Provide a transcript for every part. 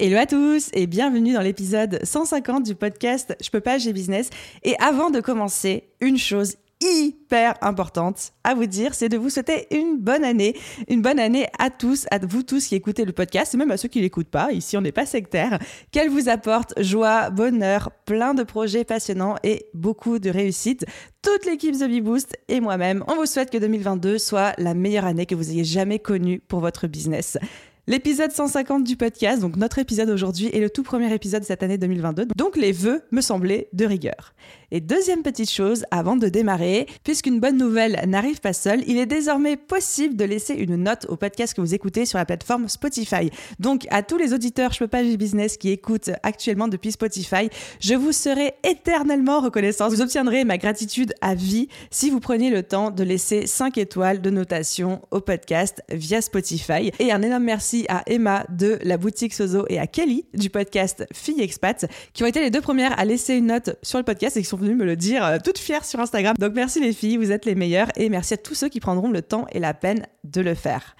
Hello à tous et bienvenue dans l'épisode 150 du podcast Je peux pas, j'ai business. Et avant de commencer, une chose hyper importante à vous dire, c'est de vous souhaiter une bonne année, une bonne année à tous, à vous tous qui écoutez le podcast, et même à ceux qui l'écoutent pas. Ici, on n'est pas sectaire. Qu'elle vous apporte joie, bonheur, plein de projets passionnants et beaucoup de réussite. Toute l'équipe The Bee Boost et moi-même, on vous souhaite que 2022 soit la meilleure année que vous ayez jamais connue pour votre business. L'épisode 150 du podcast, donc notre épisode aujourd'hui, est le tout premier épisode de cette année 2022. Donc les vœux me semblaient de rigueur. Et deuxième petite chose, avant de démarrer, puisqu'une bonne nouvelle n'arrive pas seule, il est désormais possible de laisser une note au podcast que vous écoutez sur la plateforme Spotify. Donc à tous les auditeurs Je peux pas business qui écoutent actuellement depuis Spotify, je vous serai éternellement reconnaissant. Vous obtiendrez ma gratitude à vie si vous preniez le temps de laisser 5 étoiles de notation au podcast via Spotify. Et un énorme merci à Emma de la boutique Sozo et à Kelly du podcast Fille Expat qui ont été les deux premières à laisser une note sur le podcast et qui sont venues me le dire euh, toutes fières sur Instagram. Donc merci les filles, vous êtes les meilleures et merci à tous ceux qui prendront le temps et la peine de le faire.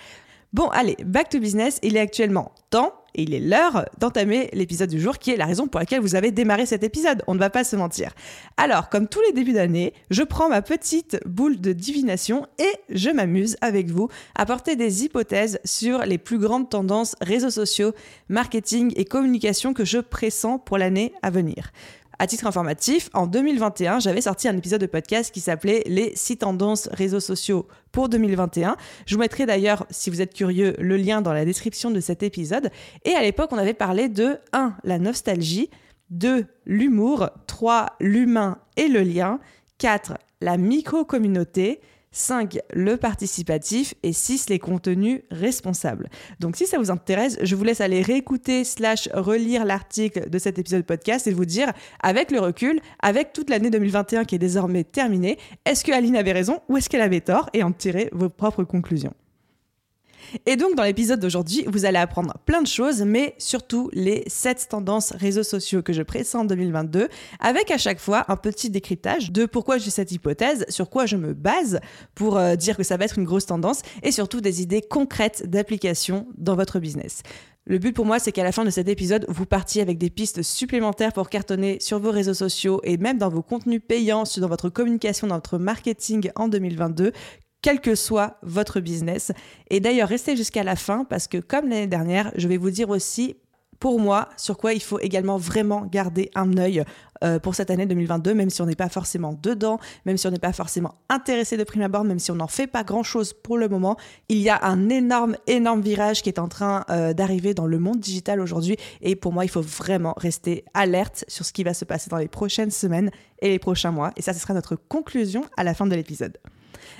Bon, allez, back to business. Il est actuellement temps et il est l'heure d'entamer l'épisode du jour qui est la raison pour laquelle vous avez démarré cet épisode. On ne va pas se mentir. Alors, comme tous les débuts d'année, je prends ma petite boule de divination et je m'amuse avec vous à porter des hypothèses sur les plus grandes tendances réseaux sociaux, marketing et communication que je pressens pour l'année à venir. À titre informatif, en 2021, j'avais sorti un épisode de podcast qui s'appelait Les 6 tendances réseaux sociaux pour 2021. Je vous mettrai d'ailleurs, si vous êtes curieux, le lien dans la description de cet épisode. Et à l'époque, on avait parlé de 1. La nostalgie, 2. L'humour, 3. L'humain et le lien, 4. La micro-communauté, 5. Le participatif et 6. Les contenus responsables. Donc si ça vous intéresse, je vous laisse aller réécouter slash relire l'article de cet épisode de podcast et vous dire, avec le recul, avec toute l'année 2021 qui est désormais terminée, est-ce que Aline avait raison ou est-ce qu'elle avait tort et en tirer vos propres conclusions. Et donc, dans l'épisode d'aujourd'hui, vous allez apprendre plein de choses, mais surtout les 7 tendances réseaux sociaux que je pressens en 2022, avec à chaque fois un petit décryptage de pourquoi j'ai cette hypothèse, sur quoi je me base pour euh, dire que ça va être une grosse tendance, et surtout des idées concrètes d'application dans votre business. Le but pour moi, c'est qu'à la fin de cet épisode, vous partiez avec des pistes supplémentaires pour cartonner sur vos réseaux sociaux et même dans vos contenus payants, dans votre communication, dans votre marketing en 2022, quel que soit votre business. Et d'ailleurs, restez jusqu'à la fin parce que comme l'année dernière, je vais vous dire aussi pour moi sur quoi il faut également vraiment garder un œil euh, pour cette année 2022, même si on n'est pas forcément dedans, même si on n'est pas forcément intéressé de prime abord, même si on n'en fait pas grand-chose pour le moment, il y a un énorme, énorme virage qui est en train euh, d'arriver dans le monde digital aujourd'hui. Et pour moi, il faut vraiment rester alerte sur ce qui va se passer dans les prochaines semaines et les prochains mois. Et ça, ce sera notre conclusion à la fin de l'épisode.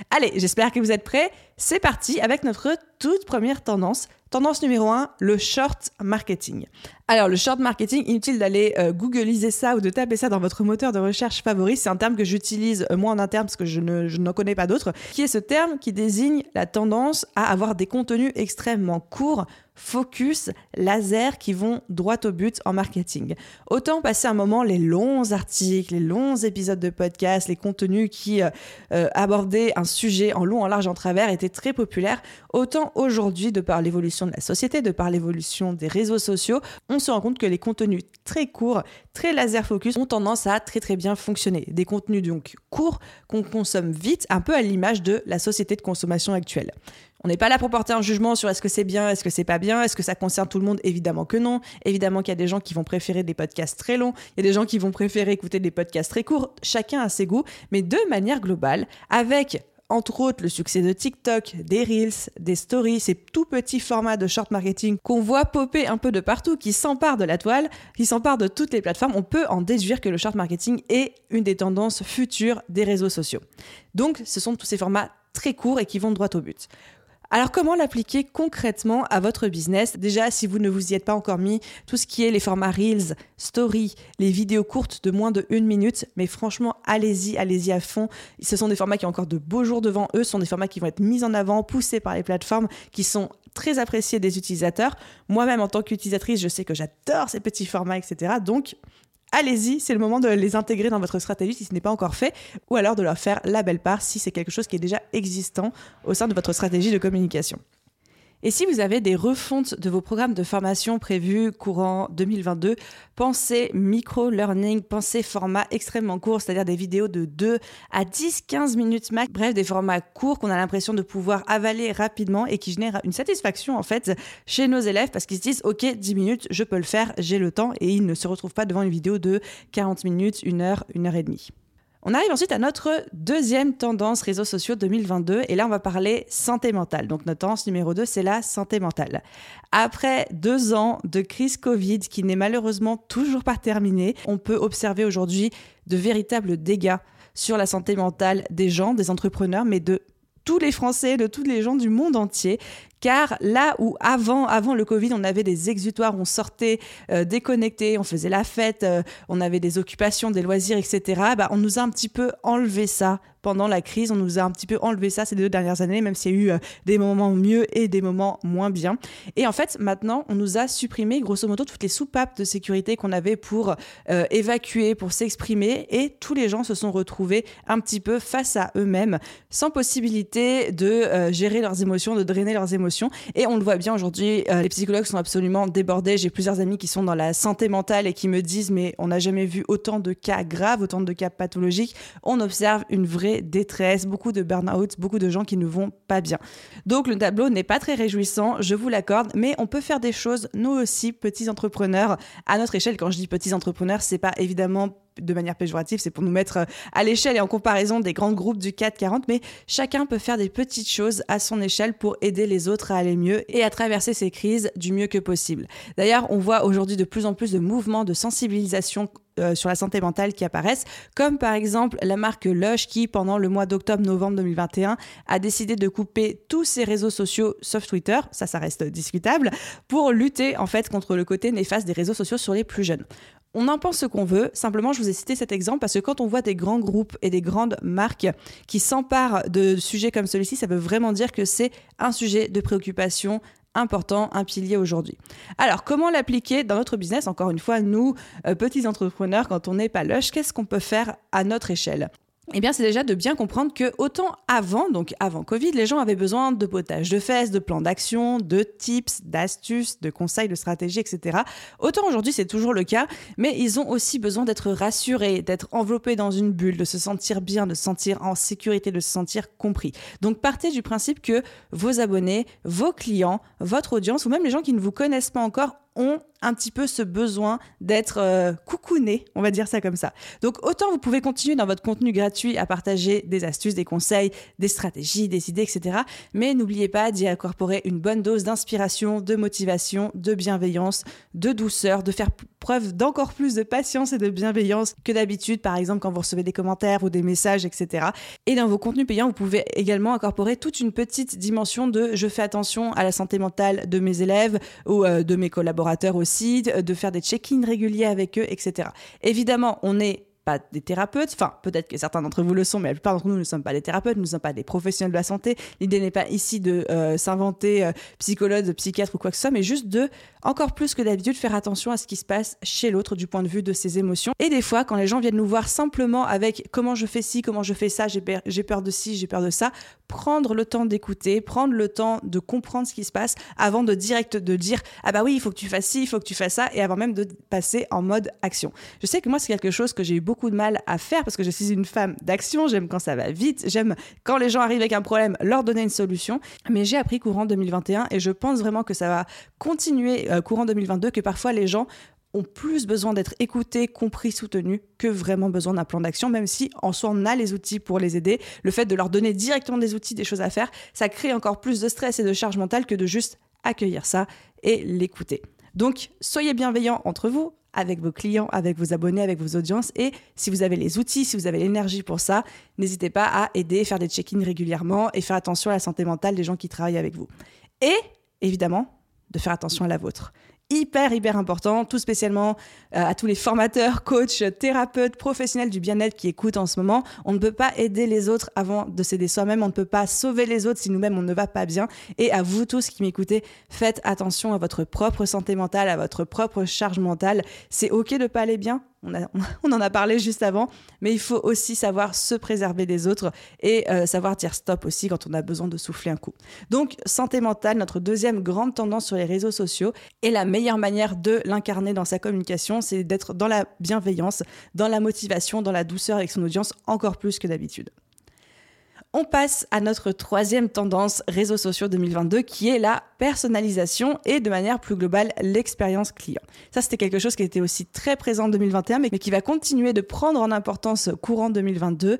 Allez, j'espère que vous êtes prêts. C'est parti avec notre toute première tendance. Tendance numéro 1, le short marketing. Alors, le short marketing, inutile d'aller euh, googliser ça ou de taper ça dans votre moteur de recherche favori. C'est un terme que j'utilise euh, moi en interne parce que je, ne, je n'en connais pas d'autres, qui est ce terme qui désigne la tendance à avoir des contenus extrêmement courts, focus, laser qui vont droit au but en marketing. Autant passer un moment les longs articles, les longs épisodes de podcast, les contenus qui euh, euh, abordaient un sujet en long, en large, en travers étaient très populaires, autant aujourd'hui, de par l'évolution de la société, de par l'évolution des réseaux sociaux, on se rend compte que les contenus très courts, très laser focus ont tendance à très très bien fonctionner. Des contenus donc courts qu'on consomme vite, un peu à l'image de la société de consommation actuelle. On n'est pas là pour porter un jugement sur est-ce que c'est bien, est-ce que c'est pas bien, est-ce que ça concerne tout le monde? Évidemment que non. Évidemment qu'il y a des gens qui vont préférer des podcasts très longs, il y a des gens qui vont préférer écouter des podcasts très courts. Chacun a ses goûts, mais de manière globale, avec entre autres le succès de TikTok, des Reels, des Stories, ces tout petits formats de short marketing qu'on voit popper un peu de partout, qui s'emparent de la toile, qui s'emparent de toutes les plateformes, on peut en déduire que le short marketing est une des tendances futures des réseaux sociaux. Donc ce sont tous ces formats très courts et qui vont droit au but. Alors comment l'appliquer concrètement à votre business? Déjà, si vous ne vous y êtes pas encore mis, tout ce qui est les formats Reels, Story, les vidéos courtes de moins de une minute, mais franchement, allez-y, allez-y à fond. Ce sont des formats qui ont encore de beaux jours devant eux, ce sont des formats qui vont être mis en avant, poussés par les plateformes, qui sont très appréciés des utilisateurs. Moi-même, en tant qu'utilisatrice, je sais que j'adore ces petits formats, etc. Donc, allez-y, c'est le moment de les intégrer dans votre stratégie si ce n'est pas encore fait, ou alors de leur faire la belle part si c'est quelque chose qui est déjà existant au sein de votre stratégie de communication. Et si vous avez des refontes de vos programmes de formation prévus courant 2022, pensez micro-learning, pensez format extrêmement court, c'est-à-dire des vidéos de 2 à 10-15 minutes max, bref, des formats courts qu'on a l'impression de pouvoir avaler rapidement et qui génèrent une satisfaction en fait chez nos élèves parce qu'ils se disent ok 10 minutes, je peux le faire, j'ai le temps et ils ne se retrouvent pas devant une vidéo de 40 minutes, 1 heure, 1 heure et demie. On arrive ensuite à notre deuxième tendance réseaux sociaux 2022 et là on va parler santé mentale. Donc notre tendance numéro 2 c'est la santé mentale. Après deux ans de crise Covid qui n'est malheureusement toujours pas terminée, on peut observer aujourd'hui de véritables dégâts sur la santé mentale des gens, des entrepreneurs, mais de tous les Français, de tous les gens du monde entier. Car là où avant, avant le Covid, on avait des exutoires, on sortait euh, déconnecté, on faisait la fête, euh, on avait des occupations, des loisirs, etc. Bah, on nous a un petit peu enlevé ça pendant la crise. On nous a un petit peu enlevé ça ces deux dernières années, même s'il y a eu euh, des moments mieux et des moments moins bien. Et en fait, maintenant, on nous a supprimé grosso modo toutes les soupapes de sécurité qu'on avait pour euh, évacuer, pour s'exprimer, et tous les gens se sont retrouvés un petit peu face à eux-mêmes, sans possibilité de euh, gérer leurs émotions, de drainer leurs émotions. Et on le voit bien aujourd'hui, les psychologues sont absolument débordés. J'ai plusieurs amis qui sont dans la santé mentale et qui me disent, mais on n'a jamais vu autant de cas graves, autant de cas pathologiques. On observe une vraie détresse, beaucoup de burn-out, beaucoup de gens qui ne vont pas bien. Donc le tableau n'est pas très réjouissant, je vous l'accorde, mais on peut faire des choses, nous aussi, petits entrepreneurs, à notre échelle. Quand je dis petits entrepreneurs, c'est pas évidemment de manière péjorative, c'est pour nous mettre à l'échelle et en comparaison des grands groupes du 440, mais chacun peut faire des petites choses à son échelle pour aider les autres à aller mieux et à traverser ces crises du mieux que possible. D'ailleurs, on voit aujourd'hui de plus en plus de mouvements de sensibilisation euh, sur la santé mentale qui apparaissent, comme par exemple la marque Lush qui, pendant le mois d'octobre-novembre 2021, a décidé de couper tous ses réseaux sociaux sauf Twitter, ça, ça reste discutable, pour lutter en fait contre le côté néfaste des réseaux sociaux sur les plus jeunes. On en pense ce qu'on veut. Simplement, je vous ai cité cet exemple parce que quand on voit des grands groupes et des grandes marques qui s'emparent de sujets comme celui-ci, ça veut vraiment dire que c'est un sujet de préoccupation important, un pilier aujourd'hui. Alors, comment l'appliquer dans notre business? Encore une fois, nous, euh, petits entrepreneurs, quand on n'est pas lush, qu'est-ce qu'on peut faire à notre échelle? Eh bien, c'est déjà de bien comprendre que autant avant, donc avant Covid, les gens avaient besoin de potage de fesses, de plans d'action, de tips, d'astuces, de conseils, de stratégies, etc. Autant aujourd'hui, c'est toujours le cas, mais ils ont aussi besoin d'être rassurés, d'être enveloppés dans une bulle, de se sentir bien, de se sentir en sécurité, de se sentir compris. Donc, partez du principe que vos abonnés, vos clients, votre audience, ou même les gens qui ne vous connaissent pas encore, ont un petit peu ce besoin d'être euh, coucouné, on va dire ça comme ça. Donc autant vous pouvez continuer dans votre contenu gratuit à partager des astuces, des conseils, des stratégies, des idées, etc. Mais n'oubliez pas d'y incorporer une bonne dose d'inspiration, de motivation, de bienveillance, de douceur, de faire preuve d'encore plus de patience et de bienveillance que d'habitude, par exemple quand vous recevez des commentaires ou des messages, etc. Et dans vos contenus payants, vous pouvez également incorporer toute une petite dimension de je fais attention à la santé mentale de mes élèves ou euh, de mes collaborateurs aussi, de faire des check-ins réguliers avec eux, etc. Évidemment, on est des thérapeutes, enfin peut-être que certains d'entre vous le sont, mais la plupart d'entre nous ne sommes pas des thérapeutes, nous ne sommes pas des professionnels de la santé. L'idée n'est pas ici de euh, s'inventer euh, psychologue, psychiatre ou quoi que ce soit, mais juste de, encore plus que d'habitude, faire attention à ce qui se passe chez l'autre du point de vue de ses émotions. Et des fois, quand les gens viennent nous voir simplement avec comment je fais ci, comment je fais ça, j'ai peur de ci, j'ai peur de ça, prendre le temps d'écouter, prendre le temps de comprendre ce qui se passe avant de direct dire ah bah oui, il faut que tu fasses ci, il faut que tu fasses ça, et avant même de passer en mode action. Je sais que moi, c'est quelque chose que j'ai eu beaucoup de mal à faire parce que je suis une femme d'action, j'aime quand ça va vite, j'aime quand les gens arrivent avec un problème, leur donner une solution. Mais j'ai appris courant 2021 et je pense vraiment que ça va continuer euh, courant 2022, que parfois les gens ont plus besoin d'être écoutés, compris, soutenus que vraiment besoin d'un plan d'action, même si en soi on a les outils pour les aider. Le fait de leur donner directement des outils, des choses à faire, ça crée encore plus de stress et de charge mentale que de juste accueillir ça et l'écouter. Donc, soyez bienveillants entre vous, avec vos clients, avec vos abonnés, avec vos audiences. Et si vous avez les outils, si vous avez l'énergie pour ça, n'hésitez pas à aider, faire des check-ins régulièrement et faire attention à la santé mentale des gens qui travaillent avec vous. Et évidemment, de faire attention à la vôtre hyper, hyper important, tout spécialement euh, à tous les formateurs, coachs, thérapeutes, professionnels du bien-être qui écoutent en ce moment. On ne peut pas aider les autres avant de s'aider soi-même, on ne peut pas sauver les autres si nous-mêmes on ne va pas bien. Et à vous tous qui m'écoutez, faites attention à votre propre santé mentale, à votre propre charge mentale. C'est ok de pas aller bien, on, en a parlé juste avant, mais il faut aussi savoir se préserver des autres et euh, savoir dire stop aussi quand on a besoin de souffler un coup. Donc, santé mentale, notre deuxième grande tendance sur les réseaux sociaux, et la meilleure manière de l'incarner dans sa communication, c'est d'être dans la bienveillance, dans la motivation, dans la douceur avec son audience, encore plus que d'habitude. On passe à notre troisième tendance réseaux sociaux 2022 qui est la personnalisation et de manière plus globale l'expérience client. Ça c'était quelque chose qui était aussi très présent en 2021 mais qui va continuer de prendre en importance courant 2022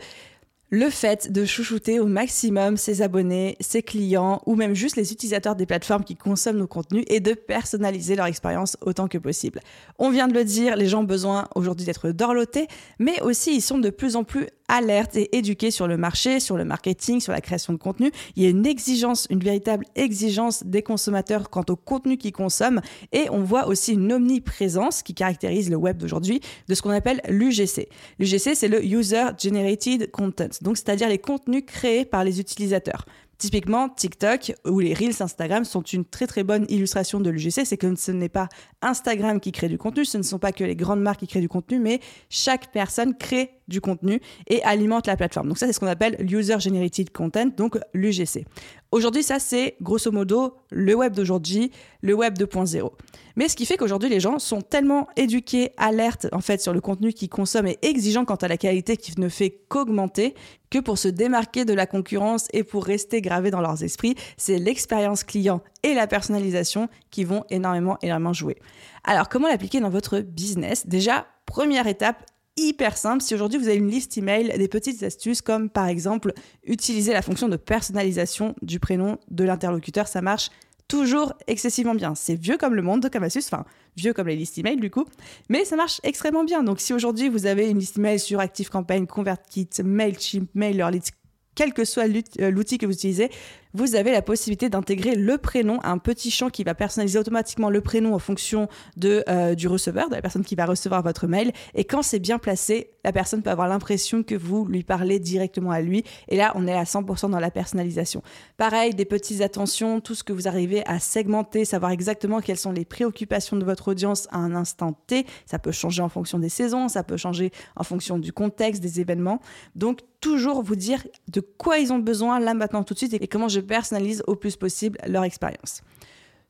le fait de chouchouter au maximum ses abonnés, ses clients ou même juste les utilisateurs des plateformes qui consomment nos contenus et de personnaliser leur expérience autant que possible. On vient de le dire, les gens ont besoin aujourd'hui d'être dorlotés, mais aussi ils sont de plus en plus alertes et éduqués sur le marché, sur le marketing, sur la création de contenu. Il y a une exigence, une véritable exigence des consommateurs quant au contenu qu'ils consomment et on voit aussi une omniprésence qui caractérise le web d'aujourd'hui de ce qu'on appelle l'UGC. L'UGC, c'est le User Generated Content, donc c'est-à-dire les contenus créés par les utilisateurs. Typiquement, TikTok ou les Reels Instagram sont une très très bonne illustration de l'UGC. C'est que ce n'est pas Instagram qui crée du contenu, ce ne sont pas que les grandes marques qui créent du contenu, mais chaque personne crée du contenu et alimente la plateforme. Donc ça, c'est ce qu'on appelle l'User Generated Content, donc l'UGC. Aujourd'hui, ça, c'est grosso modo le web d'aujourd'hui, le web 2.0. Mais ce qui fait qu'aujourd'hui, les gens sont tellement éduqués, alertes, en fait, sur le contenu qu'ils consomment et exigeants quant à la qualité qui ne fait qu'augmenter, que pour se démarquer de la concurrence et pour rester gravés dans leurs esprits, c'est l'expérience client et la personnalisation qui vont énormément, énormément jouer. Alors, comment l'appliquer dans votre business? Déjà, première étape, hyper simple. Si aujourd'hui vous avez une liste email, des petites astuces comme par exemple utiliser la fonction de personnalisation du prénom de l'interlocuteur, ça marche toujours excessivement bien. C'est vieux comme le monde comme astuce, enfin vieux comme les listes email du coup, mais ça marche extrêmement bien. Donc si aujourd'hui vous avez une liste email sur ActiveCampaign, ConvertKit, Mailchimp, MailerLite, quel que soit euh, l'outil que vous utilisez, vous avez la possibilité d'intégrer le prénom un petit champ qui va personnaliser automatiquement le prénom en fonction de, euh, du receveur, de la personne qui va recevoir votre mail. Et quand c'est bien placé, la personne peut avoir l'impression que vous lui parlez directement à lui. Et là, on est à 100% dans la personnalisation. Pareil, des petites attentions, tout ce que vous arrivez à segmenter, savoir exactement quelles sont les préoccupations de votre audience à un instant T. Ça peut changer en fonction des saisons, ça peut changer en fonction du contexte, des événements. Donc, toujours vous dire de quoi ils ont besoin là maintenant tout de suite et comment je personnalise au plus possible leur expérience.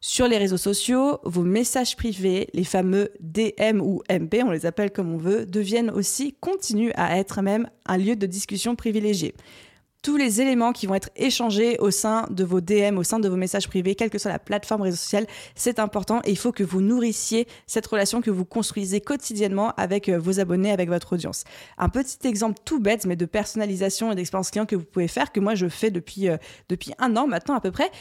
Sur les réseaux sociaux, vos messages privés, les fameux DM ou MP, on les appelle comme on veut, deviennent aussi, continuent à être même un lieu de discussion privilégié tous les éléments qui vont être échangés au sein de vos DM, au sein de vos messages privés, quelle que soit la plateforme réseau social, c'est important et il faut que vous nourrissiez cette relation que vous construisez quotidiennement avec euh, vos abonnés, avec votre audience. Un petit exemple tout bête, mais de personnalisation et d'expérience client que vous pouvez faire, que moi je fais depuis, euh, depuis un an maintenant à peu près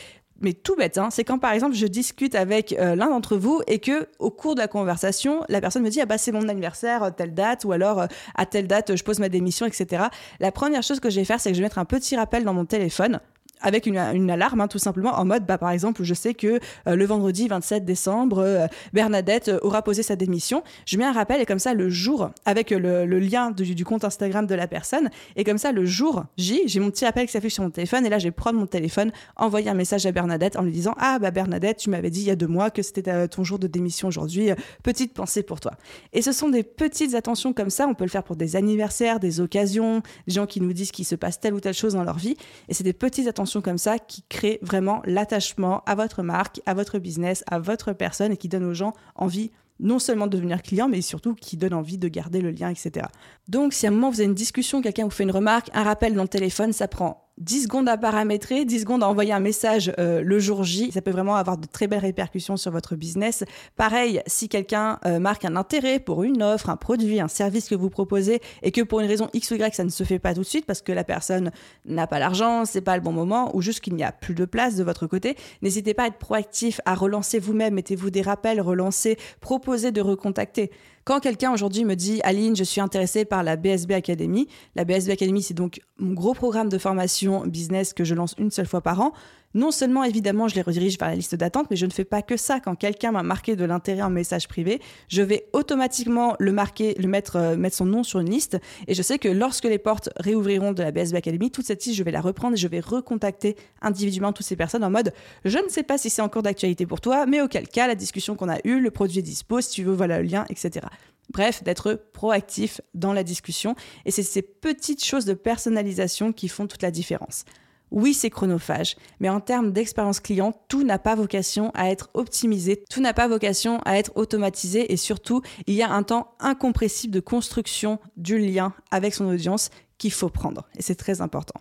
mais tout bête, hein, c'est quand par exemple je discute avec euh, l'un d'entre vous et que au cours de la conversation, la personne me dit ah bah c'est mon anniversaire euh, telle date ou alors euh, à telle date je pose ma démission etc. La première chose que je vais faire c'est que je vais mettre un petit rappel dans mon téléphone avec une, alarme, hein, tout simplement, en mode, bah, par exemple, je sais que euh, le vendredi 27 décembre, euh, Bernadette euh, aura posé sa démission. Je mets un rappel et comme ça, le jour, avec le, lien du, compte Instagram de la personne, et comme ça, le jour J, j'ai mon petit rappel qui s'affiche sur mon téléphone, et là, je vais prendre mon téléphone, envoyer un message à Bernadette en lui disant, ah, bah, Bernadette, tu m'avais dit il y a deux mois que c'était ton jour de démission aujourd'hui, petite pensée pour toi. Et ce sont des petites attentions comme ça, on peut le faire pour des anniversaires, des occasions, des gens qui nous disent qu'il se passe telle ou telle chose dans leur vie, et c'est des petites attentions comme ça qui crée vraiment l'attachement à votre marque, à votre business, à votre personne et qui donne aux gens envie non seulement de devenir client, mais surtout qui donne envie de garder le lien, etc. Donc, si à un moment vous avez une discussion, quelqu'un vous fait une remarque, un rappel dans le téléphone, ça prend 10 secondes à paramétrer, 10 secondes à envoyer un message euh, le jour J. Ça peut vraiment avoir de très belles répercussions sur votre business. Pareil, si quelqu'un euh, marque un intérêt pour une offre, un produit, un service que vous proposez et que pour une raison X ou Y, ça ne se fait pas tout de suite parce que la personne n'a pas l'argent, c'est pas le bon moment ou juste qu'il n'y a plus de place de votre côté, n'hésitez pas à être proactif, à relancer vous-même, mettez-vous des rappels, relancez, proposez de recontacter. Quand quelqu'un aujourd'hui me dit Aline, je suis intéressé par la BSB Academy, la BSB Academy, c'est donc mon gros programme de formation business que je lance une seule fois par an non seulement évidemment je les redirige vers la liste d'attente, mais je ne fais pas que ça. Quand quelqu'un m'a marqué de l'intérêt en message privé, je vais automatiquement le marquer, le mettre, euh, mettre son nom sur une liste. Et je sais que lorsque les portes réouvriront de la BSB Academy, toute cette liste, je vais la reprendre et je vais recontacter individuellement toutes ces personnes en mode je ne sais pas si c'est encore d'actualité pour toi, mais auquel cas, la discussion qu'on a eue, le produit est dispo, si tu veux, voilà le lien, etc. Bref, d'être proactif dans la discussion. Et c'est ces petites choses de personnalisation qui font toute la différence. Oui, c'est chronophage, mais en termes d'expérience client, tout n'a pas vocation à être optimisé, tout n'a pas vocation à être automatisé et surtout, il y a un temps incompressible de construction du lien avec son audience qu'il faut prendre et c'est très important.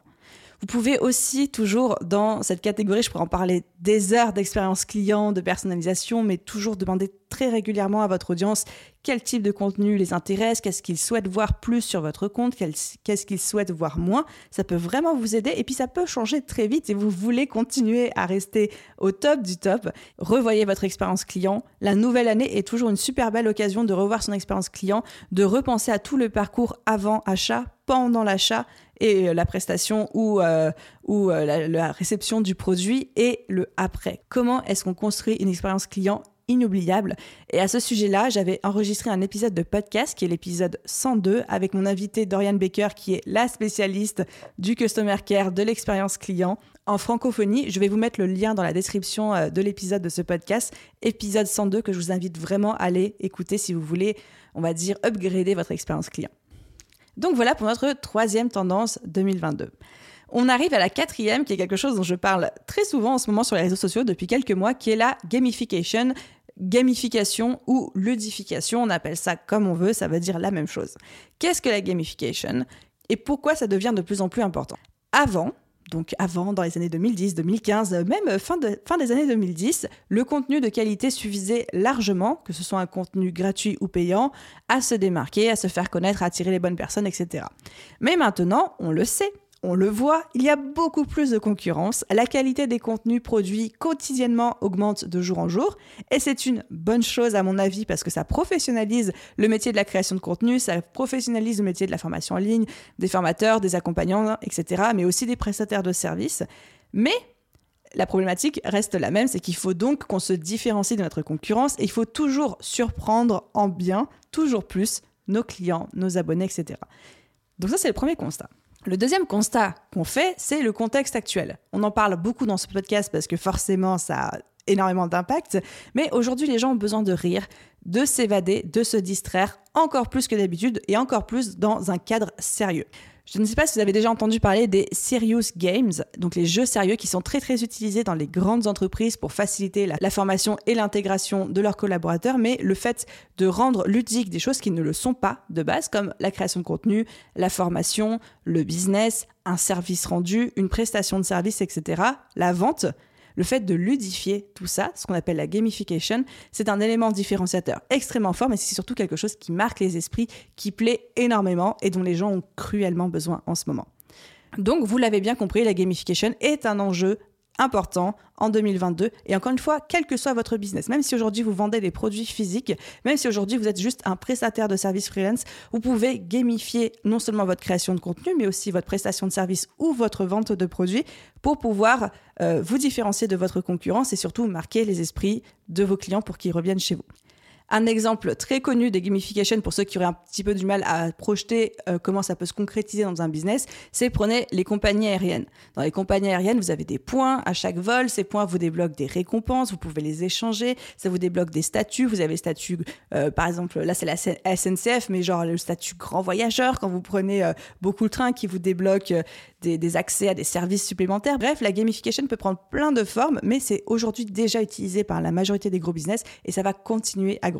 Vous pouvez aussi toujours dans cette catégorie, je pourrais en parler des heures d'expérience client, de personnalisation, mais toujours demander très régulièrement à votre audience quel type de contenu les intéresse, qu'est-ce qu'ils souhaitent voir plus sur votre compte, qu'est-ce qu'ils souhaitent voir moins. Ça peut vraiment vous aider et puis ça peut changer très vite et vous voulez continuer à rester au top du top. Revoyez votre expérience client. La nouvelle année est toujours une super belle occasion de revoir son expérience client, de repenser à tout le parcours avant achat, pendant l'achat et euh, la prestation ou, euh, euh, la, réception du produit et le après. Comment est-ce qu'on construit une expérience client inoubliable? Et à ce sujet-là, j'avais enregistré un épisode de podcast qui est l'épisode 102 avec mon invité Dorian Baker qui est la spécialiste du customer care, de l'expérience client en francophonie. Je vais vous mettre le lien dans la description de l'épisode de ce podcast, épisode 102 que je vous invite vraiment à aller écouter si vous voulez, on va dire, upgrader votre expérience client. Donc voilà pour notre troisième tendance 2022. On arrive à la quatrième, qui est quelque chose dont je parle très souvent en ce moment sur les réseaux sociaux depuis quelques mois, qui est la gamification. Gamification ou ludification, on appelle ça comme on veut, ça veut dire la même chose. Qu'est-ce que la gamification? Et pourquoi ça devient de plus en plus important? Avant, donc avant, dans les années 2010, 2015, même fin, de, fin des années 2010, le contenu de qualité suffisait largement, que ce soit un contenu gratuit ou payant, à se démarquer, à se faire connaître, à attirer les bonnes personnes, etc. Mais maintenant, on le sait, on le voit, il y a beaucoup plus de concurrence, la qualité des contenus produits quotidiennement augmente de jour en jour, et c'est une bonne chose à mon avis parce que ça professionnalise le métier de la création de contenu, ça professionnalise le métier de la formation en ligne, des formateurs, des accompagnants, etc., mais aussi des prestataires de services. Mais la problématique reste la même, c'est qu'il faut donc qu'on se différencie de notre concurrence et il faut toujours surprendre en bien, toujours plus, nos clients, nos abonnés, etc. Donc ça, c'est le premier constat. Le deuxième constat qu'on fait, c'est le contexte actuel. On en parle beaucoup dans ce podcast parce que forcément, ça a énormément d'impact, mais aujourd'hui, les gens ont besoin de rire, de s'évader, de se distraire encore plus que d'habitude et encore plus dans un cadre sérieux. Je ne sais pas si vous avez déjà entendu parler des serious games, donc les jeux sérieux qui sont très très utilisés dans les grandes entreprises pour faciliter la, formation et l'intégration de leurs collaborateurs, mais le fait de rendre ludique des choses qui ne le sont pas de base, comme la création de contenu, la formation, le business, un service rendu, une prestation de service, etc., la vente, le fait de ludifier tout ça, ce qu'on appelle la gamification, c'est un élément différenciateur extrêmement fort, mais c'est surtout quelque chose qui marque les esprits, qui plaît énormément et dont les gens ont cruellement besoin en ce moment. Donc, vous l'avez bien compris, la gamification est un enjeu important en 2022. Et encore une fois, quel que soit votre business, même si aujourd'hui vous vendez des produits physiques, même si aujourd'hui vous êtes juste un prestataire de service freelance, vous pouvez gamifier non seulement votre création de contenu, mais aussi votre prestation de service ou votre vente de produits pour pouvoir euh, vous différencier de votre concurrence et surtout marquer les esprits de vos clients pour qu'ils reviennent chez vous. Un exemple très connu des gamification pour ceux qui auraient un petit peu du mal à projeter euh, comment ça peut se concrétiser dans un business, c'est prenez les compagnies aériennes. Dans les compagnies aériennes, vous avez des points à chaque vol. Ces points vous débloquent des récompenses, vous pouvez les échanger. Ça vous débloque des statuts. Vous avez le statut, euh, par exemple, là c'est la SNCF, mais genre le statut grand voyageur quand vous prenez euh, beaucoup le train qui vous débloque des, des, accès à des services supplémentaires. Bref, la gamification peut prendre plein de formes, mais c'est aujourd'hui déjà utilisé par la majorité des gros business et ça va continuer à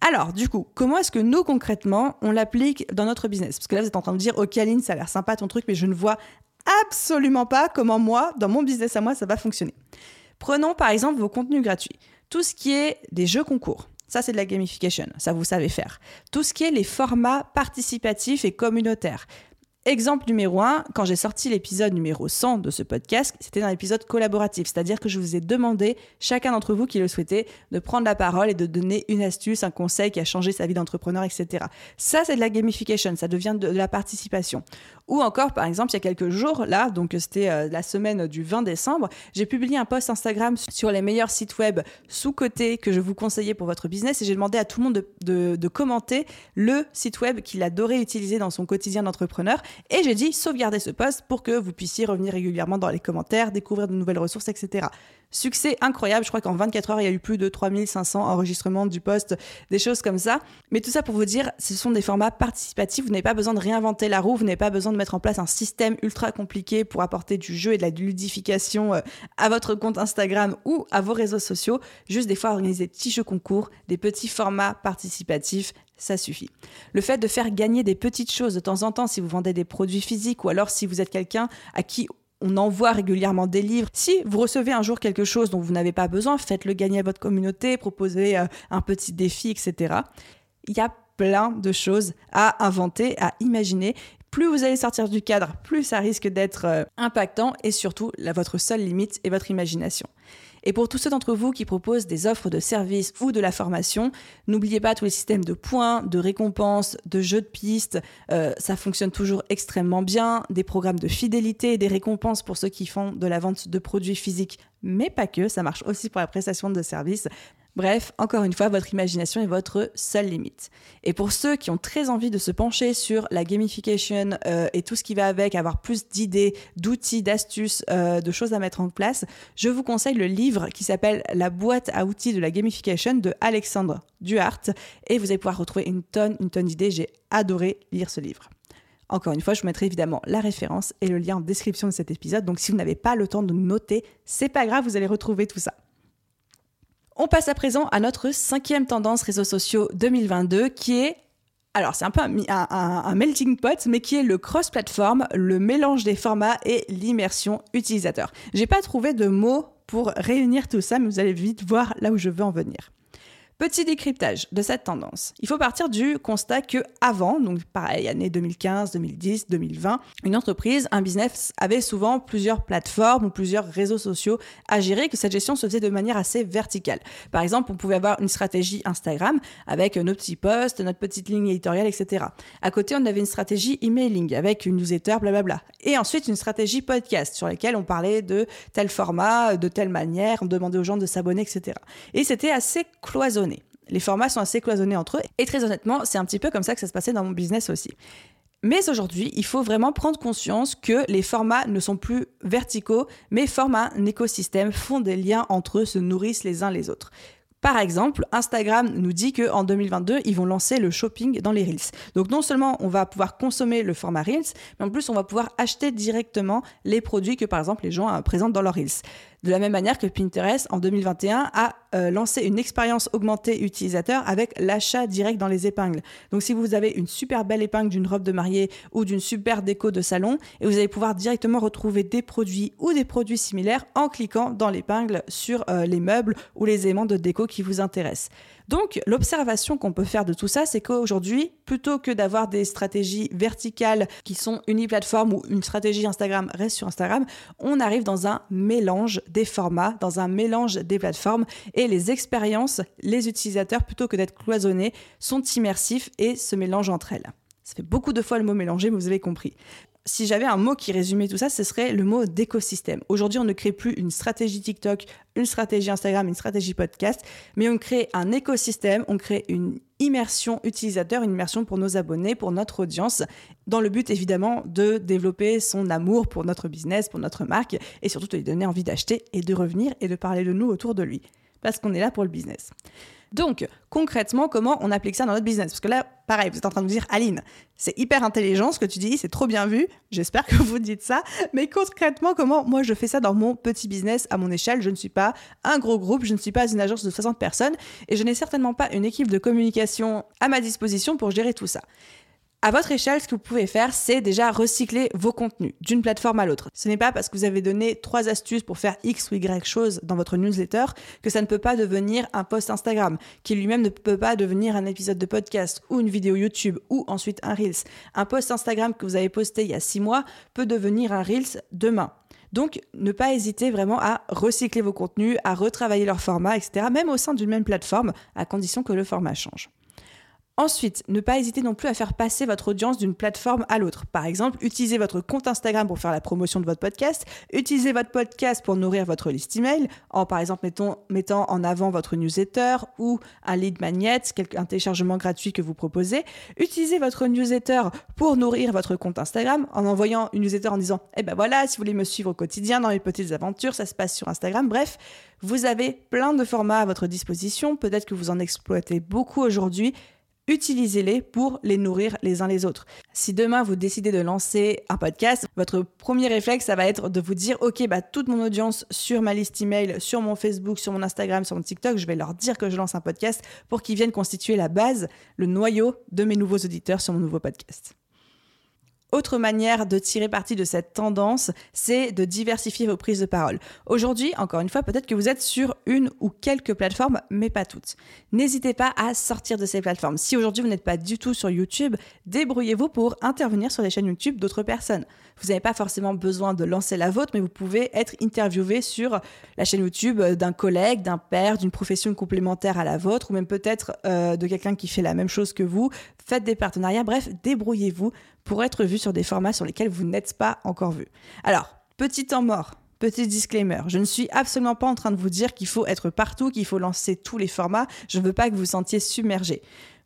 Alors, du coup, comment est-ce que nous, concrètement, on l'applique dans notre business? Parce que là, vous êtes en train de dire, ok, Aline, ça a l'air sympa ton truc, mais je ne vois absolument pas comment moi, dans mon business à moi, ça va fonctionner. Prenons par exemple vos contenus gratuits. Tout ce qui est des jeux concours. Ça, c'est de la gamification. Ça, vous savez faire. Tout ce qui est les formats participatifs et communautaires. Exemple numéro 1, quand j'ai sorti l'épisode numéro 100 de ce podcast, c'était un épisode collaboratif, c'est-à-dire que je vous ai demandé, chacun d'entre vous qui le souhaitait, de prendre la parole et de donner une astuce, un conseil qui a changé sa vie d'entrepreneur, etc. Ça, c'est de la gamification, ça devient de, la participation. Ou encore, par exemple, il y a quelques jours, là, donc c'était euh, la semaine du 20 décembre, j'ai publié un post Instagram sur les meilleurs sites web sous-cotés que je vous conseillais pour votre business et j'ai demandé à tout le monde de, commenter le site web qu'il adorait utiliser dans son quotidien d'entrepreneur et j'ai dit sauvegarder ce post pour que vous puissiez revenir régulièrement dans les commentaires, découvrir de nouvelles ressources, etc. Succès incroyable, je crois qu'en 24 heures, il y a eu plus de 3500 enregistrements du post, des choses comme ça. Mais tout ça pour vous dire, ce sont des formats participatifs, vous n'avez pas besoin de réinventer la roue, vous n'avez pas besoin de mettre en place un système ultra compliqué pour apporter du jeu et de la ludification euh, à votre compte Instagram ou à vos réseaux sociaux. Juste des fois organiser des petits jeux concours, des petits formats participatifs, ça suffit. Le fait de faire gagner des petites choses de temps en temps, si vous vendez des produits physiques ou alors si vous êtes quelqu'un à qui on envoie régulièrement des livres. Si vous recevez un jour quelque chose dont vous n'avez pas besoin, faites-le gagner à votre communauté, proposez euh, un petit défi, etc. Il y a plein de choses à inventer, à imaginer. Plus vous allez sortir du cadre, plus ça risque d'être euh, impactant et surtout, votre seule limite est votre imagination. Et pour tous ceux d'entre vous qui proposent des offres de services ou de la formation, n'oubliez pas tous les systèmes de points, de récompenses, de jeux de pistes. Euh, ça fonctionne toujours extrêmement bien. Des programmes de fidélité, des récompenses pour ceux qui font de la vente de produits physiques, mais pas que. Ça marche aussi pour la prestation de services. Bref, encore une fois, votre imagination est votre seule limite. Et pour ceux qui ont très envie de se pencher sur la gamification euh, et tout ce qui va avec, avoir plus d'idées, d'outils, d'astuces, euh, de choses à mettre en place, je vous conseille le livre qui s'appelle La boîte à outils de la gamification de Alexandre Duhart. Et vous allez pouvoir retrouver une tonne, une tonne d'idées. J'ai adoré lire ce livre. Encore une fois, je vous mettrai évidemment la référence et le lien en description de cet épisode. Donc si vous n'avez pas le temps de noter, c'est pas grave, vous allez retrouver tout ça. On passe à présent à notre cinquième tendance réseaux sociaux 2022 qui est alors, c'est un peu un, melting pot, mais qui est le cross-platform, le mélange des formats et l'immersion utilisateur. J'ai pas trouvé de mots pour réunir tout ça, mais vous allez vite voir là où je veux en venir. Petit décryptage de cette tendance. Il faut partir du constat que avant, donc pareil, année 2015, 2010, 2020, une entreprise, un business avait souvent plusieurs plateformes ou plusieurs réseaux sociaux à gérer, que cette gestion se faisait de manière assez verticale. Par exemple, on pouvait avoir une stratégie Instagram avec nos petits posts, notre petite ligne éditoriale, etc. À côté, on avait une stratégie emailing avec une newsletter, blablabla. Et ensuite, une stratégie podcast sur laquelle on parlait de tel format, de telle manière, on demandait aux gens de s'abonner, etc. Et c'était assez cloisonné. Les formats sont assez cloisonnés entre eux. Et très honnêtement, c'est un petit peu comme ça que ça se passait dans mon business aussi. Mais aujourd'hui, il faut vraiment prendre conscience que les formats ne sont plus verticaux, mais forment un écosystème, font des liens entre eux, se nourrissent les uns les autres. Par exemple, Instagram nous dit qu'en 2022, ils vont lancer le shopping dans les Reels. Donc non seulement on va pouvoir consommer le format Reels, mais en plus on va pouvoir acheter directement les produits que par exemple les gens euh, présentent dans leurs Reels. De la même manière que Pinterest, en 2021, a euh, lancé une expérience augmentée utilisateur avec l'achat direct dans les épingles. Donc si vous avez une super belle épingle d'une robe de mariée ou d'une super déco de salon, et vous allez pouvoir directement retrouver des produits ou des produits similaires en cliquant dans l'épingle sur euh, les meubles ou les aimants de déco qui vous intéressent. Donc, l'observation qu'on peut faire de tout ça, c'est qu'aujourd'hui, plutôt que d'avoir des stratégies verticales qui sont uniplateformes ou une stratégie Instagram reste sur Instagram, on arrive dans un mélange des formats, dans un mélange des plateformes et les expériences, les utilisateurs, plutôt que d'être cloisonnés, sont immersifs et se mélangent entre elles. Ça fait beaucoup de fois le mot mélanger, mais vous avez compris si j'avais un mot qui résumait tout ça, ce serait le mot d'écosystème. Aujourd'hui, on ne crée plus une stratégie TikTok, une stratégie Instagram, une stratégie podcast, mais on crée un écosystème, on crée une immersion utilisateur, une immersion pour nos abonnés, pour notre audience, dans le but évidemment de développer son amour pour notre business, pour notre marque, et surtout de lui donner envie d'acheter et de revenir et de parler de nous autour de lui. Parce qu'on est là pour le business. Donc, concrètement, comment on applique ça dans notre business? Parce que là, pareil, vous êtes en train de vous dire, Aline, c'est hyper intelligent ce que tu dis, c'est trop bien vu, j'espère que vous dites ça, mais concrètement, comment moi je fais ça dans mon petit business à mon échelle? Je ne suis pas un gros groupe, je ne suis pas une agence de 60 personnes, et je n'ai certainement pas une équipe de communication à ma disposition pour gérer tout ça. À votre échelle, ce que vous pouvez faire, c'est déjà recycler vos contenus d'une plateforme à l'autre. Ce n'est pas parce que vous avez donné trois astuces pour faire X ou Y chose dans votre newsletter que ça ne peut pas devenir un post Instagram, qui lui-même ne peut pas devenir un épisode de podcast ou une vidéo YouTube ou ensuite un Reels. Un post Instagram que vous avez posté il y a six mois peut devenir un Reels demain. Donc, ne pas hésiter vraiment à recycler vos contenus, à retravailler leur format, etc., même au sein d'une même plateforme, à condition que le format change. Ensuite, ne pas hésiter non plus à faire passer votre audience d'une plateforme à l'autre. Par exemple, utilisez votre compte Instagram pour faire la promotion de votre podcast, utilisez votre podcast pour nourrir votre liste email, en par exemple mettant en avant votre newsletter ou un lead magnet, un téléchargement gratuit que vous proposez. Utilisez votre newsletter pour nourrir votre compte Instagram en envoyant une newsletter en disant Eh ben voilà, si vous voulez me suivre au quotidien dans mes petites aventures, ça se passe sur Instagram. Bref, vous avez plein de formats à votre disposition. Peut-être que vous en exploitez beaucoup aujourd'hui utilisez-les pour les nourrir les uns les autres. Si demain vous décidez de lancer un podcast, votre premier réflexe, ça va être de vous dire, OK, bah, toute mon audience sur ma liste email, sur mon Facebook, sur mon Instagram, sur mon TikTok, je vais leur dire que je lance un podcast pour qu'ils viennent constituer la base, le noyau de mes nouveaux auditeurs sur mon nouveau podcast. Autre manière de tirer parti de cette tendance, c'est de diversifier vos prises de parole. Aujourd'hui, encore une fois, peut-être que vous êtes sur une ou quelques plateformes, mais pas toutes. N'hésitez pas à sortir de ces plateformes. Si aujourd'hui vous n'êtes pas du tout sur YouTube, débrouillez-vous pour intervenir sur les chaînes YouTube d'autres personnes. Vous n'avez pas forcément besoin de lancer la vôtre, mais vous pouvez être interviewé sur la chaîne YouTube d'un collègue, d'un père, d'une profession complémentaire à la vôtre, ou même peut-être euh, de quelqu'un qui fait la même chose que vous. Faites des partenariats, bref, débrouillez-vous pour être vu sur des formats sur lesquels vous n'êtes pas encore vu. Alors, petit temps mort, Petit disclaimer, je ne suis absolument pas en train de vous dire qu'il faut être partout, qu'il faut lancer tous les formats. Je ne veux pas que vous vous sentiez submergé.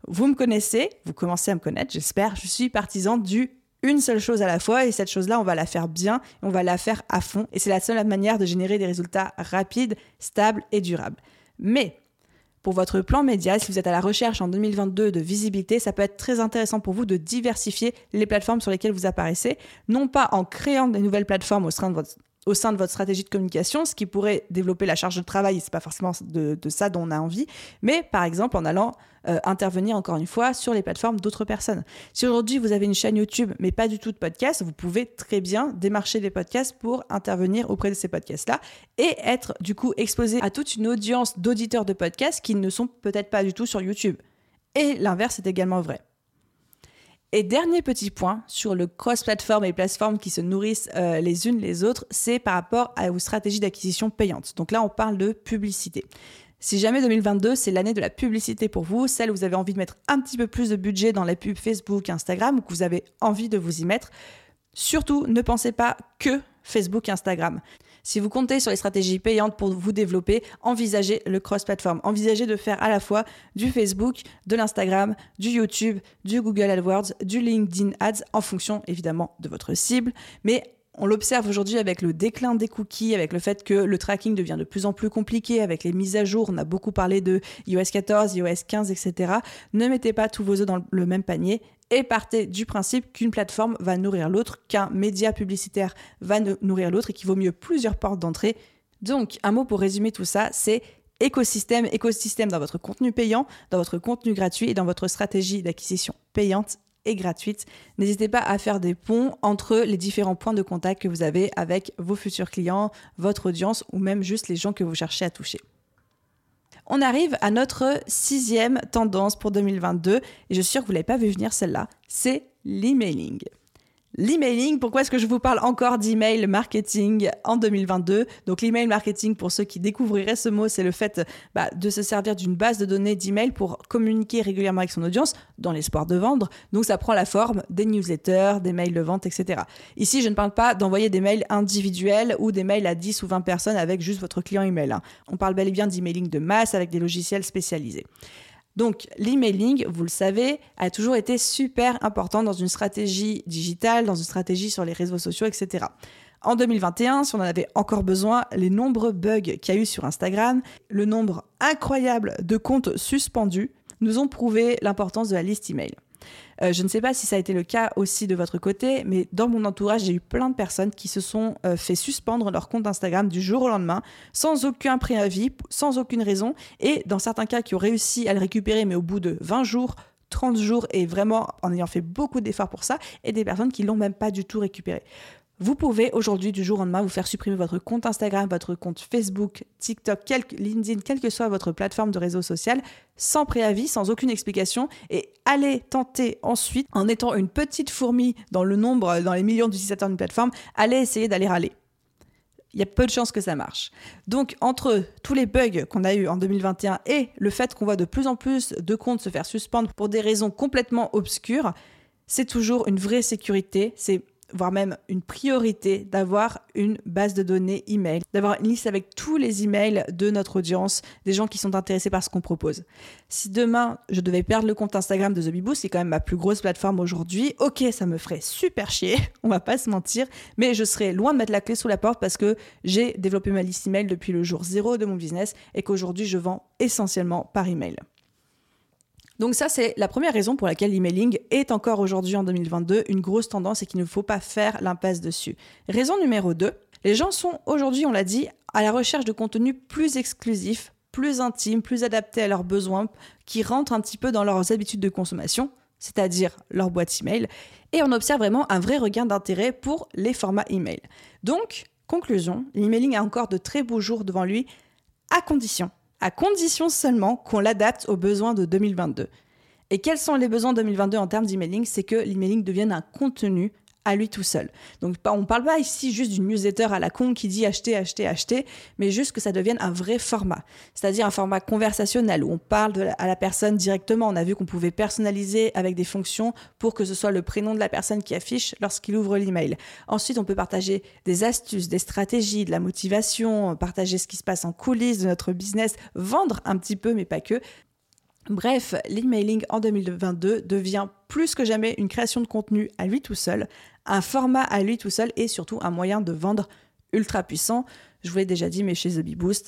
Vous me connaissez, vous commencez à me connaître, j'espère. Je suis partisan du une seule chose à la fois et cette chose-là, on va la faire bien, on va la faire à fond. Et c'est la seule manière de générer des résultats rapides, stables et durables. Mais pour votre plan média, si vous êtes à la recherche en 2022 de visibilité, ça peut être très intéressant pour vous de diversifier les plateformes sur lesquelles vous apparaissez, non pas en créant des nouvelles plateformes au sein de votre au sein de votre stratégie de communication, ce qui pourrait développer la charge de travail, c'est pas forcément de, ça dont on a envie, mais par exemple en allant euh, intervenir encore une fois sur les plateformes d'autres personnes. Si aujourd'hui vous avez une chaîne YouTube mais pas du tout de podcast, vous pouvez très bien démarcher des podcasts pour intervenir auprès de ces podcasts-là et être du coup exposé à toute une audience d'auditeurs de podcasts qui ne sont peut-être pas du tout sur YouTube. Et l'inverse est également vrai. Et dernier petit point sur le cross-platform et les plateformes qui se nourrissent euh, les unes les autres, c'est par rapport à vos stratégies d'acquisition payantes. Donc là, on parle de publicité. Si jamais 2022, c'est l'année de la publicité pour vous, celle où vous avez envie de mettre un petit peu plus de budget dans les pubs Facebook, Instagram, ou que vous avez envie de vous y mettre, surtout ne pensez pas que Facebook Instagram. Si vous comptez sur les stratégies payantes pour vous développer, envisagez le cross-platform. Envisagez de faire à la fois du Facebook, de l'Instagram, du YouTube, du Google AdWords, du LinkedIn Ads, en fonction évidemment de votre cible. Mais on l'observe aujourd'hui avec le déclin des cookies, avec le fait que le tracking devient de plus en plus compliqué, avec les mises à jour. On a beaucoup parlé de iOS 14, iOS 15, etc. Ne mettez pas tous vos œufs dans le même panier et partez du principe qu'une plateforme va nourrir l'autre, qu'un média publicitaire va nourrir l'autre et qu'il vaut mieux plusieurs portes d'entrée. Donc, un mot pour résumer tout ça, c'est écosystème, écosystème dans votre contenu payant, dans votre contenu gratuit et dans votre stratégie d'acquisition payante et gratuite. N'hésitez pas à faire des ponts entre les différents points de contact que vous avez avec vos futurs clients, votre audience ou même juste les gens que vous cherchez à toucher. On arrive à notre sixième tendance pour 2022 et je suis sûre que vous ne l'avez pas vu venir celle-là, c'est l'emailing. L'emailing, pourquoi est-ce que je vous parle encore d'email marketing en 2022 Donc l'email marketing, pour ceux qui découvriraient ce mot, c'est le fait bah, de se servir d'une base de données d'email pour communiquer régulièrement avec son audience dans l'espoir de vendre. Donc ça prend la forme des newsletters, des mails de vente, etc. Ici, je ne parle pas d'envoyer des mails individuels ou des mails à 10 ou 20 personnes avec juste votre client email. Hein. On parle bel et bien d'emailing de masse avec des logiciels spécialisés. Donc l'emailing, vous le savez, a toujours été super important dans une stratégie digitale, dans une stratégie sur les réseaux sociaux, etc. En 2021, si on en avait encore besoin, les nombreux bugs qu'il y a eu sur Instagram, le nombre incroyable de comptes suspendus, nous ont prouvé l'importance de la liste email. Euh, je ne sais pas si ça a été le cas aussi de votre côté, mais dans mon entourage, j'ai eu plein de personnes qui se sont euh, fait suspendre leur compte Instagram du jour au lendemain, sans aucun préavis, sans aucune raison, et dans certains cas qui ont réussi à le récupérer, mais au bout de 20 jours, 30 jours et vraiment en ayant fait beaucoup d'efforts pour ça, et des personnes qui l'ont même pas du tout récupéré. Vous pouvez aujourd'hui, du jour au lendemain, vous faire supprimer votre compte Instagram, votre compte Facebook, TikTok, LinkedIn, quelle que soit votre plateforme de réseau social, sans préavis, sans aucune explication, et aller tenter ensuite, en étant une petite fourmi dans le nombre, dans les millions d'utilisateurs d'une plateforme, aller essayer d'aller râler. Il y a peu de chances que ça marche. Donc, entre tous les bugs qu'on a eu en 2021 et le fait qu'on voit de plus en plus de comptes se faire suspendre pour des raisons complètement obscures, c'est toujours une vraie sécurité. C'est voire même une priorité d'avoir une base de données email, d'avoir une liste avec tous les emails de notre audience, des gens qui sont intéressés par ce qu'on propose. Si demain je devais perdre le compte Instagram de The est quand même ma plus grosse plateforme aujourd'hui, ok, ça me ferait super chier, on va pas se mentir, mais je serais loin de mettre la clé sous la porte parce que j'ai développé ma liste email depuis le jour zéro de mon business et qu'aujourd'hui je vends essentiellement par email. Donc ça, c'est la première raison pour laquelle l'emailing est encore aujourd'hui en 2022 une grosse tendance et qu'il ne faut pas faire l'impasse dessus. Raison numéro 2, les gens sont aujourd'hui, on l'a dit, à la recherche de contenu plus exclusif, plus intime, plus adapté à leurs besoins, qui rentrent un petit peu dans leurs habitudes de consommation, c'est-à-dire leur boîte email, et on observe vraiment un vrai regain d'intérêt pour les formats email. Donc, conclusion, l'emailing a encore de très beaux jours devant lui, à condition à condition seulement qu'on l'adapte aux besoins de 2022. Et quels sont les besoins 2022 en termes d'emailing? C'est que l'emailing devienne un contenu à lui tout seul. Donc on parle pas ici juste d'une newsletter à la con qui dit acheter, acheter, acheter, mais juste que ça devienne un vrai format. C'est-à-dire un format conversationnel où on parle à la personne directement. On a vu qu'on pouvait personnaliser avec des fonctions pour que ce soit le prénom de la personne qui affiche lorsqu'il ouvre l'email. Ensuite, on peut partager des astuces, des stratégies, de la motivation, partager ce qui se passe en coulisses de notre business, vendre un petit peu, mais pas que. Bref, l'emailing en 2022 devient plus que jamais une création de contenu à lui tout seul, un format à lui tout seul et surtout un moyen de vendre ultra puissant. Je vous l'ai déjà dit, mais chez The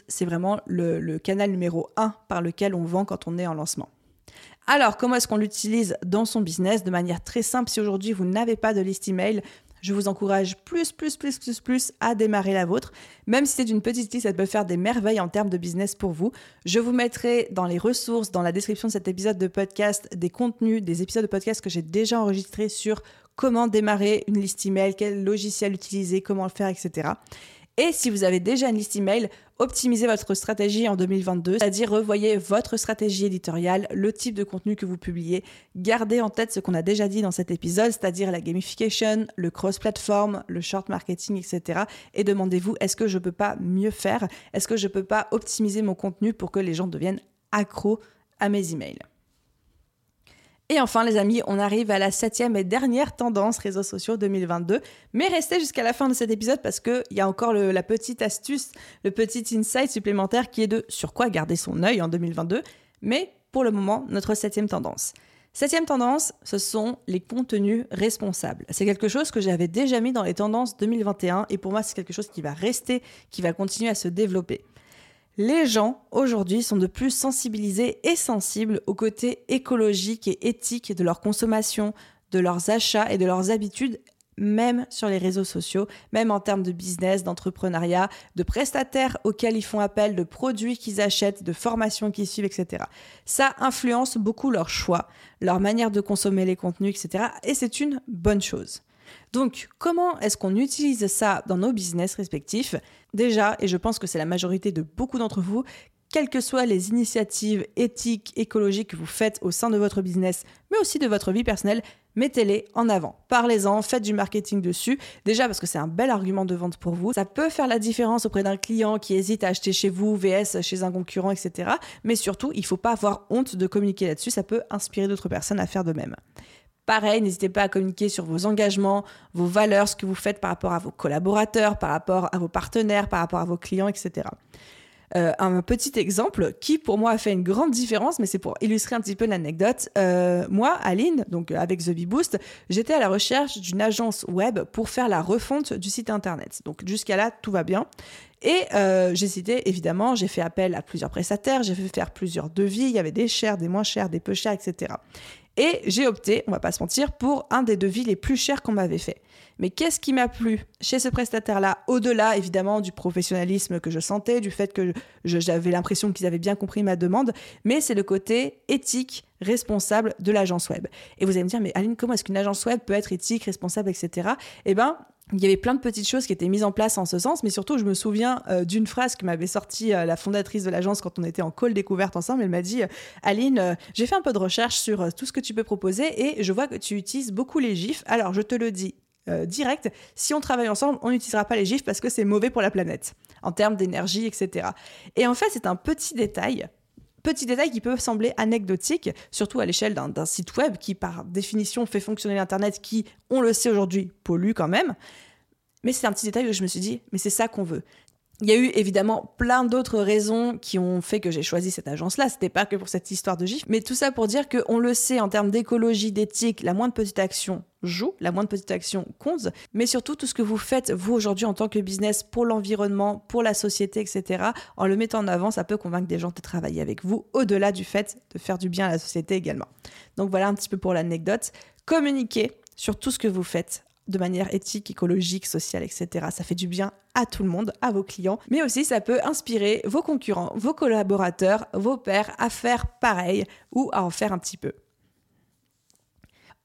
c'est vraiment le, canal numéro 1 par lequel on vend quand on est en lancement. Alors, comment est-ce qu'on l'utilise dans son business? De manière très simple, si aujourd'hui vous n'avez pas de liste email, je vous encourage plus, plus, plus, plus, plus à démarrer la vôtre. Même si c'est une petite liste, ça peut faire des merveilles en termes de business pour vous. Je vous mettrai dans les ressources, dans la description de cet épisode de podcast, des contenus, des épisodes de podcast que j'ai déjà enregistrés sur comment démarrer une liste email, quel logiciel utiliser, comment le faire, etc. Et si vous avez déjà une liste email, optimisez votre stratégie en 2022, c'est-à-dire revoyez votre stratégie éditoriale, le type de contenu que vous publiez, gardez en tête ce qu'on a déjà dit dans cet épisode, c'est-à-dire la gamification, le cross-platform, le short marketing, etc. Et demandez-vous, est-ce que je peux pas mieux faire? Est-ce que je peux pas optimiser mon contenu pour que les gens deviennent accros à mes emails? Et enfin, les amis, on arrive à la septième et dernière tendance réseaux sociaux 2022. Mais restez jusqu'à la fin de cet épisode parce qu'il y a encore la petite astuce, le petit insight supplémentaire qui est de sur quoi garder son œil en 2022. Mais pour le moment, notre septième tendance. Septième tendance, ce sont les contenus responsables. C'est quelque chose que j'avais déjà mis dans les tendances 2021 et pour moi, c'est quelque chose qui va rester, qui va continuer à se développer. Les gens aujourd'hui sont de plus sensibilisés et sensibles au côté écologique et éthique de leur consommation, de leurs achats et de leurs habitudes, même sur les réseaux sociaux, même en termes de business, d'entrepreneuriat, de prestataires auxquels ils font appel, de produits qu'ils achètent, de formations qu'ils suivent, etc. Ça influence beaucoup leur choix, leur manière de consommer les contenus, etc. Et c'est une bonne chose. Donc, comment est-ce qu'on utilise ça dans nos business respectifs? Déjà, et je pense que c'est la majorité de beaucoup d'entre vous, quelles que soient les initiatives éthiques, écologiques que vous faites au sein de votre business, mais aussi de votre vie personnelle, mettez-les en avant. Parlez-en, faites du marketing dessus. Déjà parce que c'est un bel argument de vente pour vous. Ça peut faire la différence auprès d'un client qui hésite à acheter chez vous, VS chez un concurrent, etc. Mais surtout, il ne faut pas avoir honte de communiquer là-dessus. Ça peut inspirer d'autres personnes à faire de même. Pareil, n'hésitez pas à communiquer sur vos engagements, vos valeurs, ce que vous faites par rapport à vos collaborateurs, par rapport à vos partenaires, par rapport à vos clients, etc. Euh, un petit exemple qui pour moi a fait une grande différence, mais c'est pour illustrer un petit peu l'anecdote. Euh, moi, Aline, donc avec The Bee Boost, j'étais à la recherche d'une agence web pour faire la refonte du site internet. Donc jusqu'à là, tout va bien. Et euh, j'ai cité, évidemment, j'ai fait appel à plusieurs prestataires, j'ai fait faire plusieurs devis, il y avait des chers, des moins chers, des peu chers, etc. Et j'ai opté, on va pas se mentir, pour un des devis les plus chers qu'on m'avait fait. Mais qu'est-ce qui m'a plu chez ce prestataire-là, au-delà évidemment du professionnalisme que je sentais, du fait que j'avais l'impression qu'ils avaient bien compris ma demande, mais c'est le côté éthique, responsable de l'agence web. Et vous allez me dire, mais Aline, comment est-ce qu'une agence web peut être éthique, responsable, etc. Eh ben, il y avait plein de petites choses qui étaient mises en place en ce sens, mais surtout, je me souviens euh, d'une phrase que m'avait sortie euh, la fondatrice de l'agence quand on était en call découverte ensemble. Elle m'a dit euh, Aline, j'ai fait un peu de recherche sur tout ce que tu peux proposer et je vois que tu utilises beaucoup les GIFs. Alors, je te le dis direct, si on travaille ensemble, on n'utilisera pas les GIFs parce que c'est mauvais pour la planète en termes d'énergie, etc. Et en fait, c'est un petit détail Petits détails qui peuvent sembler anecdotiques, surtout à l'échelle d'un site web qui, par définition, fait fonctionner l'Internet, qui, on le sait aujourd'hui, pollue quand même. Mais c'est un petit détail où je me suis dit, mais c'est ça qu'on veut. Il y a eu évidemment plein d'autres raisons qui ont fait que j'ai choisi cette agence-là. C'était pas que pour cette histoire de GIF, mais tout ça pour dire qu'on le sait en termes d'écologie, d'éthique, la moindre petite action joue, la moindre petite action compte, mais surtout tout ce que vous faites vous aujourd'hui en tant que business pour l'environnement, pour la société, etc. En le mettant en avant, ça peut convaincre des gens de travailler avec vous, au-delà du fait de faire du bien à la société également. Donc voilà un petit peu pour l'anecdote. Communiquez sur tout ce que vous faites de manière éthique, écologique, sociale, etc. Ça fait du bien à tout le monde, à vos clients, mais aussi ça peut inspirer vos concurrents, vos collaborateurs, vos pairs à faire pareil ou à en faire un petit peu.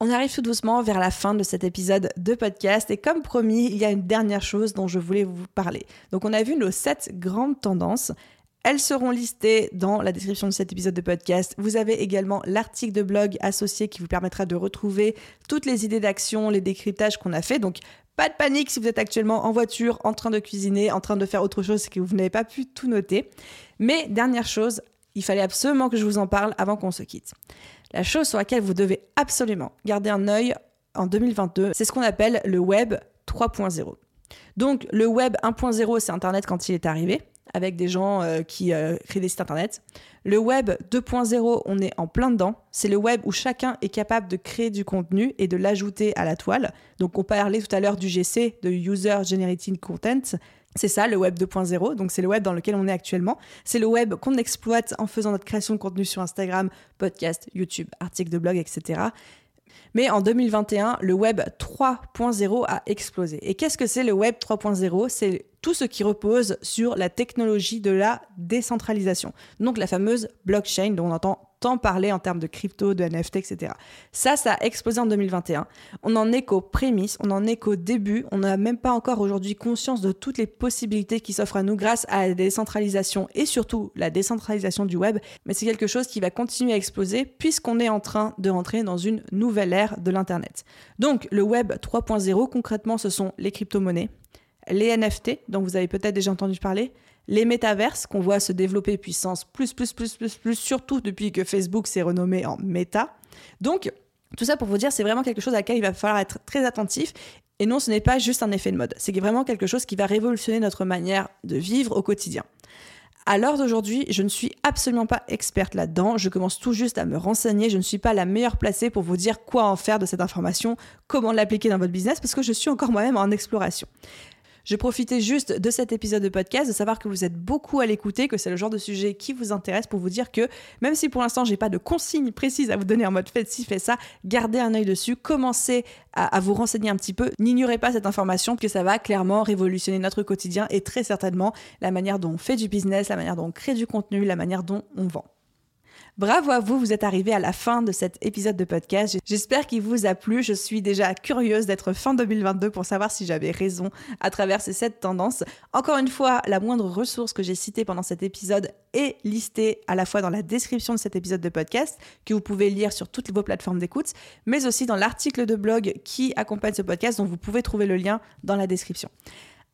On arrive tout doucement vers la fin de cet épisode de podcast et comme promis, il y a une dernière chose dont je voulais vous parler. Donc on a vu nos sept grandes tendances elles seront listées dans la description de cet épisode de podcast. Vous avez également l'article de blog associé qui vous permettra de retrouver toutes les idées d'action, les décryptages qu'on a fait. Donc, pas de panique si vous êtes actuellement en voiture, en train de cuisiner, en train de faire autre chose et que vous n'avez pas pu tout noter. Mais dernière chose, il fallait absolument que je vous en parle avant qu'on se quitte. La chose sur laquelle vous devez absolument garder un œil en 2022, c'est ce qu'on appelle le web 3.0. Donc le web 1.0, c'est Internet quand il est arrivé avec des gens euh, qui euh, créent des sites internet. Le web 2.0, on est en plein dedans. C'est le web où chacun est capable de créer du contenu et de l'ajouter à la toile. Donc on parlait tout à l'heure du GC, de User Generated Content. C'est ça le web 2.0, donc c'est le web dans lequel on est actuellement. C'est le web qu'on exploite en faisant notre création de contenu sur Instagram, podcast, YouTube, articles de blog, etc. Mais en 2021, le web 3.0 a explosé. Et qu'est-ce que c'est le web 3.0 C'est tout ce qui repose sur la technologie de la décentralisation. Donc la fameuse blockchain dont on entend tant parler en termes de crypto, de NFT, etc. Ça, ça a explosé en 2021. On en est qu'aux prémices, on en est qu'au début. On n'a même pas encore aujourd'hui conscience de toutes les possibilités qui s'offrent à nous grâce à la décentralisation et surtout la décentralisation du web. Mais c'est quelque chose qui va continuer à exploser puisqu'on est en train de rentrer dans une nouvelle ère de l'Internet. Donc le web 3.0, concrètement, ce sont les crypto-monnaies, les NFT, dont vous avez peut-être déjà entendu parler, les métaverses qu'on voit se développer puissance plus, plus, plus, plus, plus, surtout depuis que Facebook s'est renommé en Meta. Donc, tout ça pour vous dire, c'est vraiment quelque chose à laquelle il va falloir être très attentif. Et non, ce n'est pas juste un effet de mode. C'est vraiment quelque chose qui va révolutionner notre manière de vivre au quotidien. À l'heure d'aujourd'hui, je ne suis absolument pas experte là-dedans. Je commence tout juste à me renseigner. Je ne suis pas la meilleure placée pour vous dire quoi en faire de cette information, comment l'appliquer dans votre business, parce que je suis encore moi-même en exploration. Je profitais juste de cet épisode de podcast de savoir que vous êtes beaucoup à l'écouter, que c'est le genre de sujet qui vous intéresse pour vous dire que même si pour l'instant j'ai pas de consignes précises à vous donner en mode faites ci, faites ça, gardez un œil dessus, commencez à, à vous renseigner un petit peu, n'ignorez pas cette information que ça va clairement révolutionner notre quotidien et très certainement la manière dont on fait du business, la manière dont on crée du contenu, la manière dont on vend. Bravo à vous, vous êtes arrivé à la fin de cet épisode de podcast. J'espère qu'il vous a plu. Je suis déjà curieuse d'être fin 2022 pour savoir si j'avais raison à travers ces sept tendances. Encore une fois, la moindre ressource que j'ai citée pendant cet épisode est listée à la fois dans la description de cet épisode de podcast, que vous pouvez lire sur toutes vos plateformes d'écoute, mais aussi dans l'article de blog qui accompagne ce podcast, dont vous pouvez trouver le lien dans la description.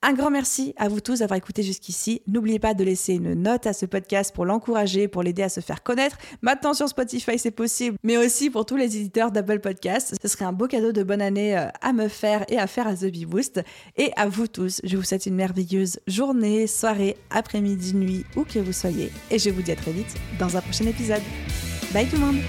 Un grand merci à vous tous d'avoir écouté jusqu'ici. N'oubliez pas de laisser une note à ce podcast pour l'encourager, pour l'aider à se faire connaître. Maintenant sur Spotify, c'est possible, mais aussi pour tous les éditeurs d'Apple Podcasts. Ce serait un beau cadeau de bonne année euh, à me faire et à faire à The Bee Boost. Et à vous tous, je vous souhaite une merveilleuse journée, soirée, après-midi, nuit, où que vous soyez. Et je vous dis à très vite dans un prochain épisode. Bye tout le monde